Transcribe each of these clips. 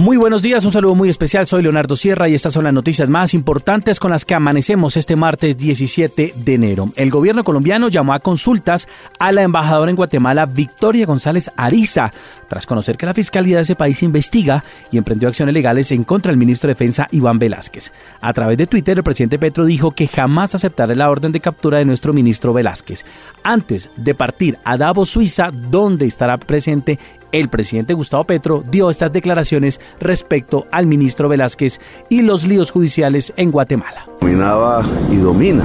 Muy buenos días, un saludo muy especial. Soy Leonardo Sierra y estas son las noticias más importantes con las que amanecemos este martes 17 de enero. El gobierno colombiano llamó a consultas a la embajadora en Guatemala, Victoria González Ariza, tras conocer que la fiscalía de ese país investiga y emprendió acciones legales en contra del ministro de Defensa, Iván Velázquez. A través de Twitter, el presidente Petro dijo que jamás aceptará la orden de captura de nuestro ministro Velázquez. Antes de partir a Davos, Suiza, donde estará presente el presidente Gustavo Petro dio estas declaraciones respecto al ministro Velázquez y los líos judiciales en Guatemala. Dominaba y domina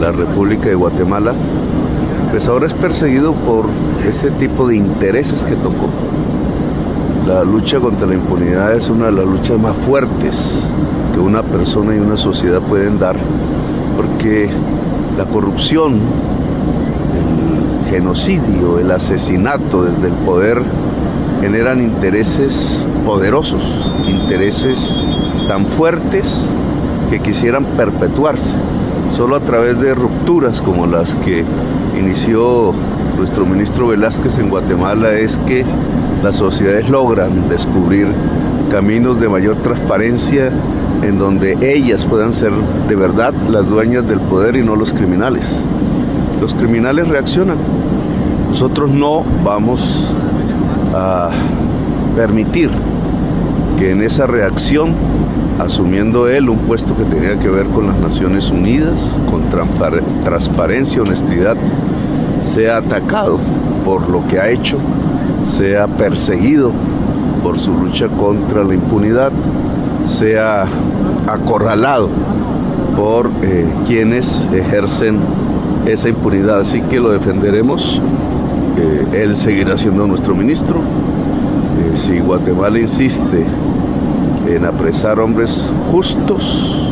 la República de Guatemala, pues ahora es perseguido por ese tipo de intereses que tocó. La lucha contra la impunidad es una de las luchas más fuertes que una persona y una sociedad pueden dar, porque la corrupción genocidio, el asesinato desde el poder generan intereses poderosos, intereses tan fuertes que quisieran perpetuarse. Solo a través de rupturas como las que inició nuestro ministro Velázquez en Guatemala es que las sociedades logran descubrir caminos de mayor transparencia en donde ellas puedan ser de verdad las dueñas del poder y no los criminales los criminales reaccionan. Nosotros no vamos a permitir que en esa reacción, asumiendo él un puesto que tenía que ver con las Naciones Unidas, con transparencia, honestidad, sea atacado por lo que ha hecho, sea perseguido por su lucha contra la impunidad, sea acorralado por eh, quienes ejercen esa impunidad. Así que lo defenderemos. Eh, él seguirá siendo nuestro ministro. Eh, si Guatemala insiste en apresar hombres justos,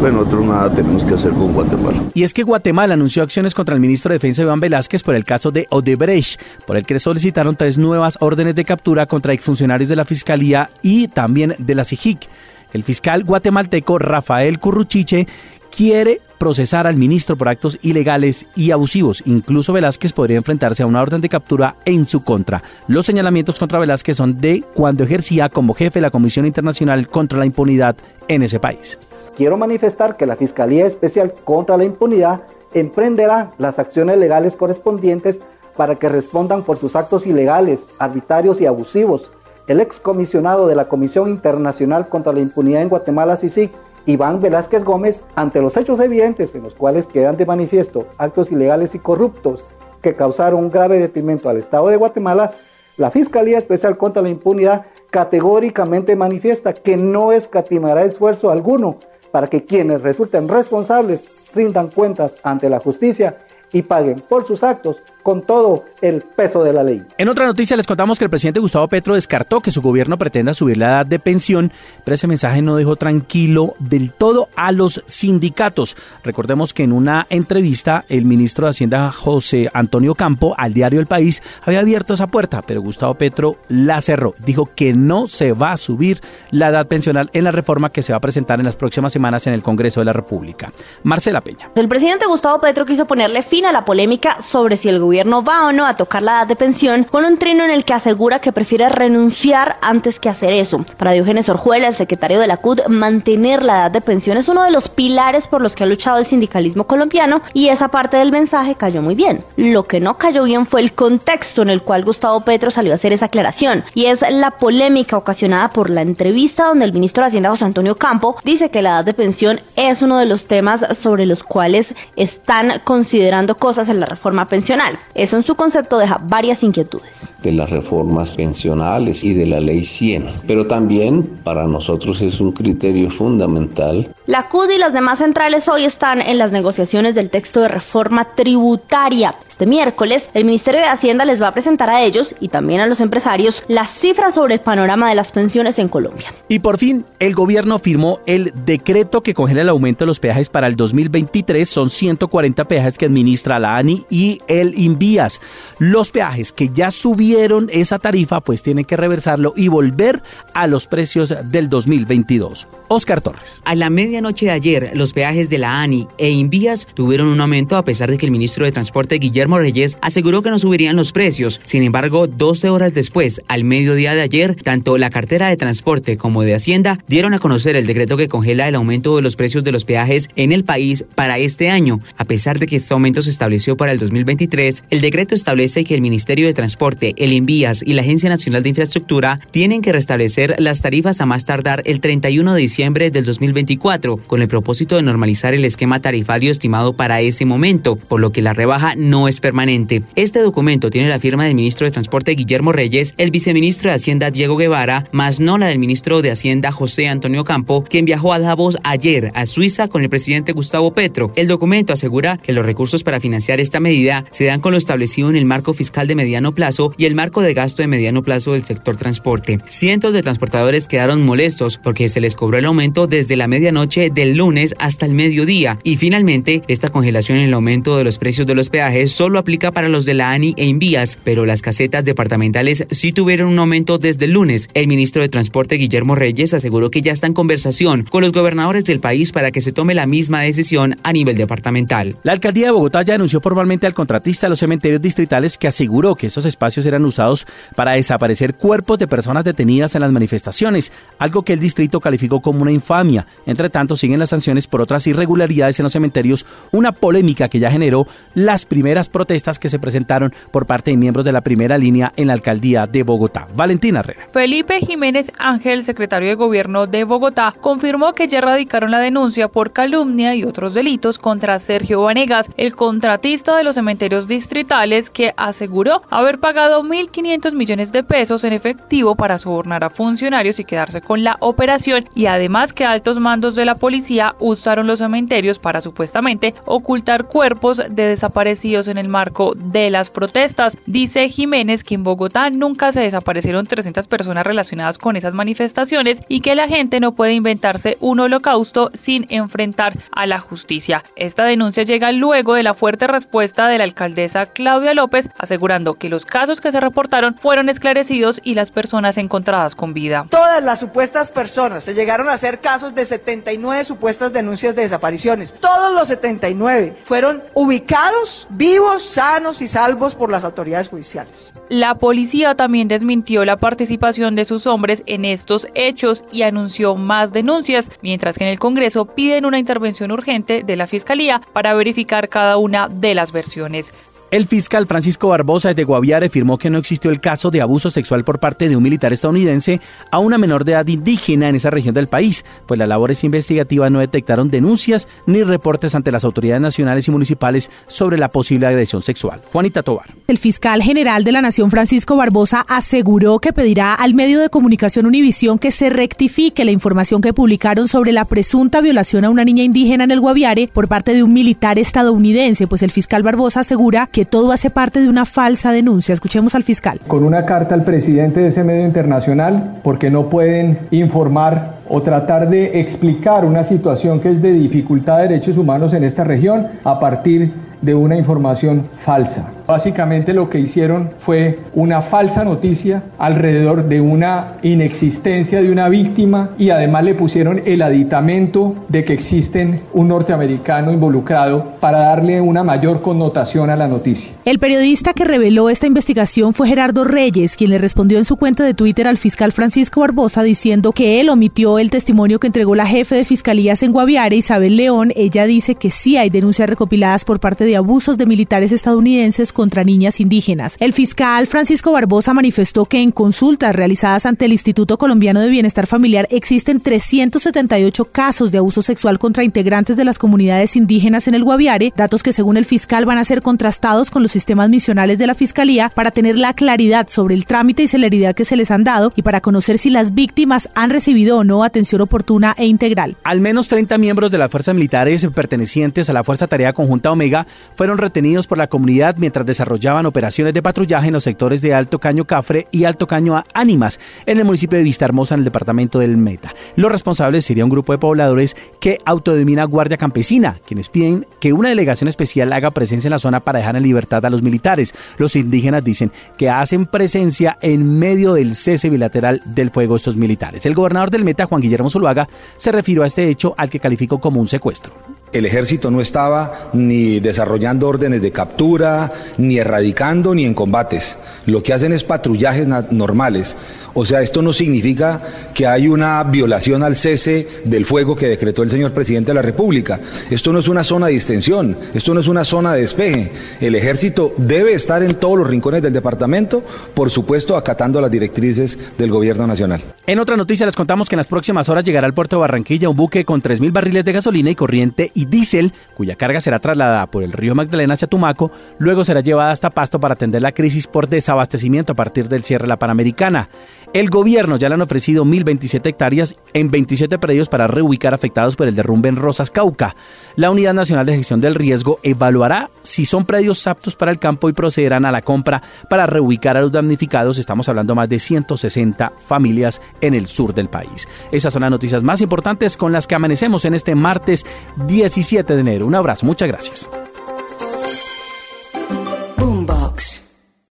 bueno, nosotros nada tenemos que hacer con Guatemala. Y es que Guatemala anunció acciones contra el ministro de Defensa Iván Velázquez por el caso de Odebrecht, por el que le solicitaron tres nuevas órdenes de captura contra exfuncionarios de la Fiscalía y también de la CIGIC. El fiscal guatemalteco Rafael Curruchiche quiere procesar al ministro por actos ilegales y abusivos. Incluso Velázquez podría enfrentarse a una orden de captura en su contra. Los señalamientos contra Velázquez son de cuando ejercía como jefe de la Comisión Internacional contra la Impunidad en ese país. Quiero manifestar que la Fiscalía Especial contra la Impunidad emprenderá las acciones legales correspondientes para que respondan por sus actos ilegales, arbitrarios y abusivos. El excomisionado de la Comisión Internacional contra la Impunidad en Guatemala, CICIG, Iván Velázquez Gómez ante los hechos evidentes en los cuales quedan de manifiesto actos ilegales y corruptos que causaron un grave detrimento al Estado de Guatemala, la Fiscalía Especial contra la Impunidad categóricamente manifiesta que no escatimará esfuerzo alguno para que quienes resulten responsables rindan cuentas ante la justicia y paguen por sus actos con todo el peso de la ley. En otra noticia les contamos que el presidente Gustavo Petro descartó que su gobierno pretenda subir la edad de pensión, pero ese mensaje no dejó tranquilo del todo a los sindicatos. Recordemos que en una entrevista el ministro de Hacienda José Antonio Campo al diario El País había abierto esa puerta, pero Gustavo Petro la cerró. Dijo que no se va a subir la edad pensional en la reforma que se va a presentar en las próximas semanas en el Congreso de la República. Marcela Peña. El presidente Gustavo Petro quiso ponerle fin a la polémica sobre si el gobierno va o no a tocar la edad de pensión con un trino en el que asegura que prefiere renunciar antes que hacer eso. Para Diógenes Orjuela, el secretario de la CUD, mantener la edad de pensión es uno de los pilares por los que ha luchado el sindicalismo colombiano y esa parte del mensaje cayó muy bien. Lo que no cayó bien fue el contexto en el cual Gustavo Petro salió a hacer esa aclaración y es la polémica ocasionada por la entrevista donde el ministro de Hacienda José Antonio Campo dice que la edad de pensión es uno de los temas sobre los cuales están considerando cosas en la reforma pensional. Eso en su concepto deja varias inquietudes. De las reformas pensionales y de la ley 100, pero también para nosotros es un criterio fundamental. La CUD y las demás centrales hoy están en las negociaciones del texto de reforma tributaria. Este miércoles, el Ministerio de Hacienda les va a presentar a ellos y también a los empresarios las cifras sobre el panorama de las pensiones en Colombia. Y por fin, el gobierno firmó el decreto que congela el aumento de los peajes para el 2023. Son 140 peajes que administra la ANI y el Invías. Los peajes que ya subieron esa tarifa, pues tienen que reversarlo y volver a los precios del 2022. Oscar Torres. A la medianoche de ayer, los peajes de la ANI e Invías tuvieron un aumento a pesar de que el ministro de Transporte Guillermo Reyes, aseguró que no subirían los precios. Sin embargo, 12 horas después, al mediodía de ayer, tanto la cartera de transporte como de Hacienda dieron a conocer el decreto que congela el aumento de los precios de los peajes en el país para este año. A pesar de que este aumento se estableció para el 2023, el decreto establece que el Ministerio de Transporte, el Envías y la Agencia Nacional de Infraestructura tienen que restablecer las tarifas a más tardar el 31 de diciembre del 2024, con el propósito de normalizar el esquema tarifario estimado para ese momento, por lo que la rebaja no es permanente. Este documento tiene la firma del ministro de Transporte Guillermo Reyes, el viceministro de Hacienda Diego Guevara, más no la del ministro de Hacienda José Antonio Campo, quien viajó a Davos ayer a Suiza con el presidente Gustavo Petro. El documento asegura que los recursos para financiar esta medida se dan con lo establecido en el marco fiscal de mediano plazo y el marco de gasto de mediano plazo del sector transporte. Cientos de transportadores quedaron molestos porque se les cobró el aumento desde la medianoche del lunes hasta el mediodía y finalmente esta congelación en el aumento de los precios de los peajes solo aplica para los de la ANI e Invías, pero las casetas departamentales sí tuvieron un aumento desde el lunes. El ministro de Transporte Guillermo Reyes aseguró que ya está en conversación con los gobernadores del país para que se tome la misma decisión a nivel departamental. La alcaldía de Bogotá ya anunció formalmente al contratista de los cementerios distritales que aseguró que esos espacios eran usados para desaparecer cuerpos de personas detenidas en las manifestaciones, algo que el distrito calificó como una infamia. Entre tanto, siguen las sanciones por otras irregularidades en los cementerios, una polémica que ya generó las primeras protestas que se presentaron por parte de miembros de la primera línea en la alcaldía de Bogotá. Valentina Herrera. Felipe Jiménez Ángel, secretario de Gobierno de Bogotá, confirmó que ya erradicaron la denuncia por calumnia y otros delitos contra Sergio Vanegas, el contratista de los cementerios distritales, que aseguró haber pagado 1.500 millones de pesos en efectivo para sobornar a funcionarios y quedarse con la operación y además que altos mandos de la policía usaron los cementerios para supuestamente ocultar cuerpos de desaparecidos en el marco de las protestas. Dice Jiménez que en Bogotá nunca se desaparecieron 300 personas relacionadas con esas manifestaciones y que la gente no puede inventarse un holocausto sin enfrentar a la justicia. Esta denuncia llega luego de la fuerte respuesta de la alcaldesa Claudia López asegurando que los casos que se reportaron fueron esclarecidos y las personas encontradas con vida. Todas las supuestas personas, se llegaron a hacer casos de 79 supuestas denuncias de desapariciones. Todos los 79 fueron ubicados, vivos, sanos y salvos por las autoridades judiciales. La policía también desmintió la participación de sus hombres en estos hechos y anunció más denuncias, mientras que en el Congreso piden una intervención urgente de la Fiscalía para verificar cada una de las versiones. El fiscal Francisco Barbosa de Guaviare afirmó que no existió el caso de abuso sexual por parte de un militar estadounidense a una menor de edad indígena en esa región del país, pues las labores investigativas no detectaron denuncias ni reportes ante las autoridades nacionales y municipales sobre la posible agresión sexual. Juanita Tobar. El fiscal general de la Nación Francisco Barbosa aseguró que pedirá al medio de comunicación Univisión que se rectifique la información que publicaron sobre la presunta violación a una niña indígena en el Guaviare por parte de un militar estadounidense, pues el fiscal Barbosa asegura que que todo hace parte de una falsa denuncia. Escuchemos al fiscal. Con una carta al presidente de ese medio internacional, porque no pueden informar o tratar de explicar una situación que es de dificultad de derechos humanos en esta región a partir de una información falsa. Básicamente lo que hicieron fue una falsa noticia alrededor de una inexistencia de una víctima y además le pusieron el aditamento de que existen un norteamericano involucrado para darle una mayor connotación a la noticia. El periodista que reveló esta investigación fue Gerardo Reyes, quien le respondió en su cuenta de Twitter al fiscal Francisco Barbosa diciendo que él omitió el testimonio que entregó la jefe de fiscalías en Guaviare, Isabel León. Ella dice que sí hay denuncias recopiladas por parte de abusos de militares estadounidenses contra niñas indígenas. El fiscal Francisco Barbosa manifestó que en consultas realizadas ante el Instituto Colombiano de Bienestar Familiar existen 378 casos de abuso sexual contra integrantes de las comunidades indígenas en el Guaviare, datos que según el fiscal van a ser contrastados con los sistemas misionales de la Fiscalía para tener la claridad sobre el trámite y celeridad que se les han dado y para conocer si las víctimas han recibido o no atención oportuna e integral. Al menos 30 miembros de las fuerzas militares pertenecientes a la Fuerza Tarea Conjunta Omega fueron retenidos por la comunidad mientras desarrollaban operaciones de patrullaje en los sectores de Alto Caño Cafre y Alto Caño Ánimas, en el municipio de Vista Hermosa, en el departamento del Meta. Los responsables sería un grupo de pobladores que autodomina Guardia Campesina, quienes piden que una delegación especial haga presencia en la zona para dejar en libertad a los militares. Los indígenas dicen que hacen presencia en medio del cese bilateral del fuego estos militares. El gobernador del Meta, Juan Guillermo Zuluaga, se refirió a este hecho al que calificó como un secuestro. El ejército no estaba ni desarrollando órdenes de captura, ni erradicando, ni en combates. Lo que hacen es patrullajes normales. O sea, esto no significa que hay una violación al cese del fuego que decretó el señor presidente de la República. Esto no es una zona de distensión, esto no es una zona de despeje. El ejército debe estar en todos los rincones del departamento, por supuesto, acatando las directrices del gobierno nacional. En otra noticia les contamos que en las próximas horas llegará al puerto de Barranquilla un buque con 3.000 barriles de gasolina y corriente y diésel, cuya carga será trasladada por el río Magdalena hacia Tumaco, luego será llevada hasta Pasto para atender la crisis por desabastecimiento a partir del cierre de la Panamericana. El gobierno ya le han ofrecido 1.027 hectáreas en 27 predios para reubicar afectados por el derrumbe en Rosas Cauca. La Unidad Nacional de Gestión del Riesgo evaluará si son predios aptos para el campo y procederán a la compra para reubicar a los damnificados. Estamos hablando más de 160 familias en el sur del país. Esas son las noticias más importantes con las que amanecemos en este martes 17 de enero. Un abrazo, muchas gracias.